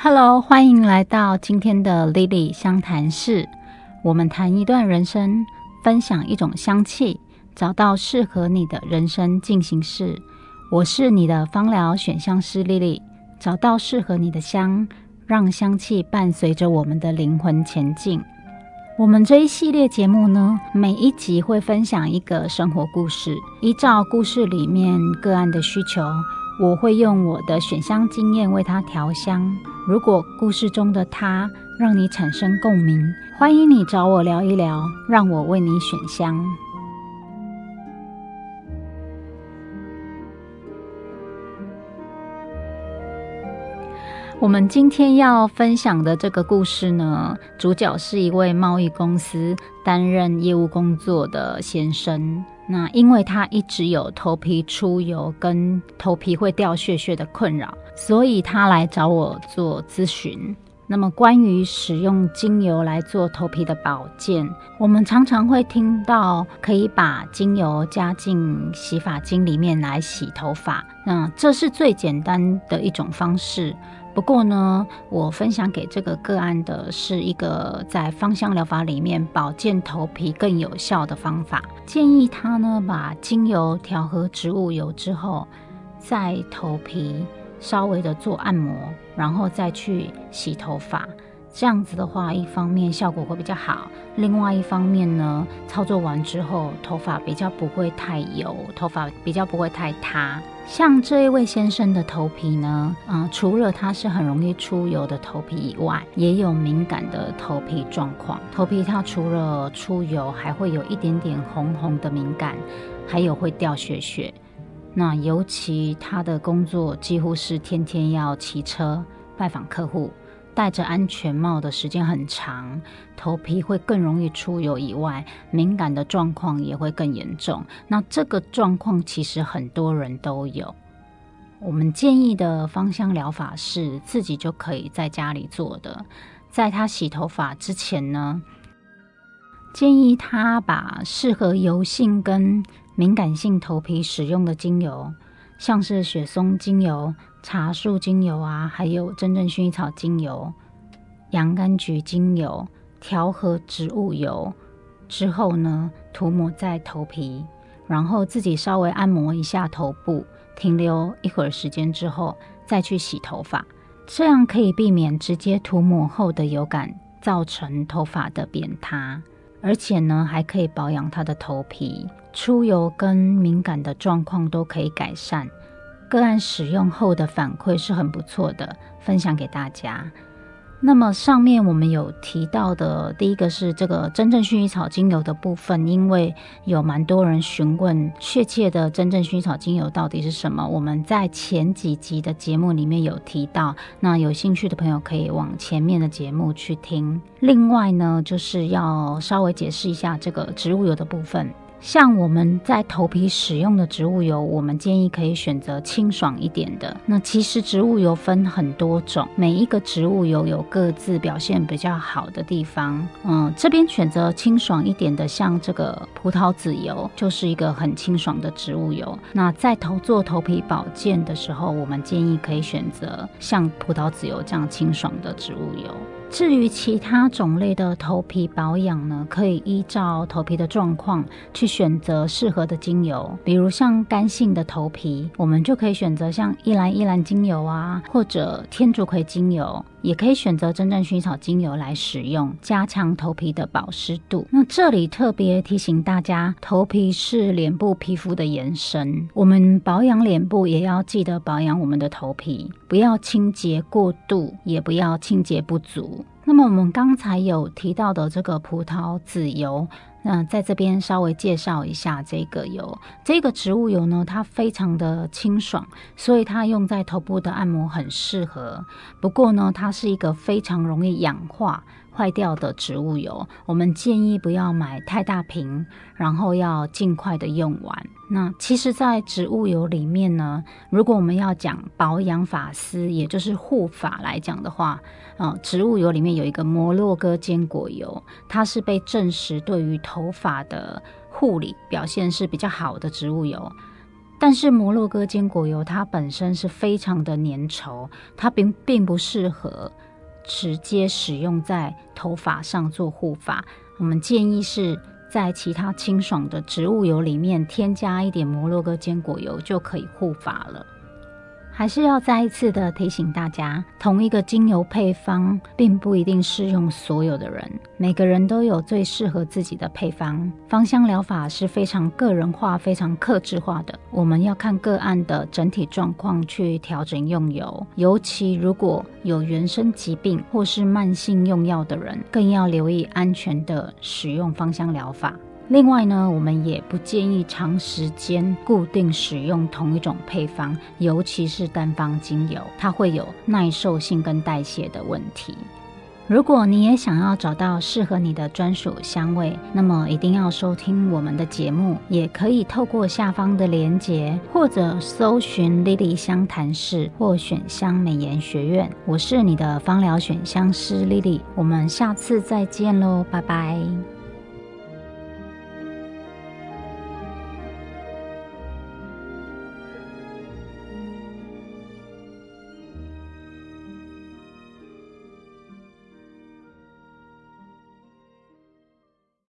Hello，欢迎来到今天的 Lily 相谈室。我们谈一段人生，分享一种香气，找到适合你的人生进行式。我是你的芳疗选香师 Lily，找到适合你的香，让香气伴随着我们的灵魂前进。我们这一系列节目呢，每一集会分享一个生活故事，依照故事里面个案的需求，我会用我的选香经验为他调香。如果故事中的他让你产生共鸣，欢迎你找我聊一聊，让我为你选香。我们今天要分享的这个故事呢，主角是一位贸易公司担任业务工作的先生。那因为他一直有头皮出油跟头皮会掉屑屑的困扰，所以他来找我做咨询。那么关于使用精油来做头皮的保健，我们常常会听到可以把精油加进洗发精里面来洗头发。那这是最简单的一种方式。不过呢，我分享给这个个案的是一个在芳香疗法里面保健头皮更有效的方法。建议他呢把精油调和植物油之后，在头皮稍微的做按摩，然后再去洗头发。这样子的话，一方面效果会比较好，另外一方面呢，操作完之后头发比较不会太油，头发比较不会太塌。像这一位先生的头皮呢，嗯，除了他是很容易出油的头皮以外，也有敏感的头皮状况。头皮它除了出油，还会有一点点红红的敏感，还有会掉屑屑。那尤其他的工作几乎是天天要骑车拜访客户。戴着安全帽的时间很长，头皮会更容易出油，以外敏感的状况也会更严重。那这个状况其实很多人都有。我们建议的芳香疗法是自己就可以在家里做的。在他洗头发之前呢，建议他把适合油性跟敏感性头皮使用的精油，像是雪松精油。茶树精油啊，还有真正薰衣草精油、洋甘菊精油调和植物油之后呢，涂抹在头皮，然后自己稍微按摩一下头部，停留一会儿时间之后再去洗头发，这样可以避免直接涂抹后的油感造成头发的扁塌，而且呢还可以保养它的头皮，出油跟敏感的状况都可以改善。个案使用后的反馈是很不错的，分享给大家。那么上面我们有提到的，第一个是这个真正薰衣草精油的部分，因为有蛮多人询问确切的真正薰衣草精油到底是什么，我们在前几集的节目里面有提到，那有兴趣的朋友可以往前面的节目去听。另外呢，就是要稍微解释一下这个植物油的部分。像我们在头皮使用的植物油，我们建议可以选择清爽一点的。那其实植物油分很多种，每一个植物油有各自表现比较好的地方。嗯，这边选择清爽一点的，像这个葡萄籽油，就是一个很清爽的植物油。那在头做头皮保健的时候，我们建议可以选择像葡萄籽油这样清爽的植物油。至于其他种类的头皮保养呢，可以依照头皮的状况去选择适合的精油。比如像干性的头皮，我们就可以选择像依兰依兰精油啊，或者天竺葵精油。也可以选择真正薰衣草精油来使用，加强头皮的保湿度。那这里特别提醒大家，头皮是脸部皮肤的延伸，我们保养脸部也要记得保养我们的头皮，不要清洁过度，也不要清洁不足。那么我们刚才有提到的这个葡萄籽油。那在这边稍微介绍一下这个油，这个植物油呢，它非常的清爽，所以它用在头部的按摩很适合。不过呢，它是一个非常容易氧化。坏掉的植物油，我们建议不要买太大瓶，然后要尽快的用完。那其实，在植物油里面呢，如果我们要讲保养发丝，也就是护发来讲的话，啊，植物油里面有一个摩洛哥坚果油，它是被证实对于头头发的护理表现是比较好的植物油。但是摩洛哥坚果油它本身是非常的粘稠，它并并不适合直接使用在头发上做护发。我们建议是在其他清爽的植物油里面添加一点摩洛哥坚果油就可以护发了。还是要再一次的提醒大家，同一个精油配方并不一定适用所有的人，每个人都有最适合自己的配方。芳香疗法是非常个人化、非常克制化的，我们要看个案的整体状况去调整用油。尤其如果有原生疾病或是慢性用药的人，更要留意安全的使用芳香疗法。另外呢，我们也不建议长时间固定使用同一种配方，尤其是单方精油，它会有耐受性跟代谢的问题。如果你也想要找到适合你的专属香味，那么一定要收听我们的节目，也可以透过下方的连结，或者搜寻 Lily 香谈室或选香美颜学院。我是你的芳疗选香师 Lily，我们下次再见喽，拜拜。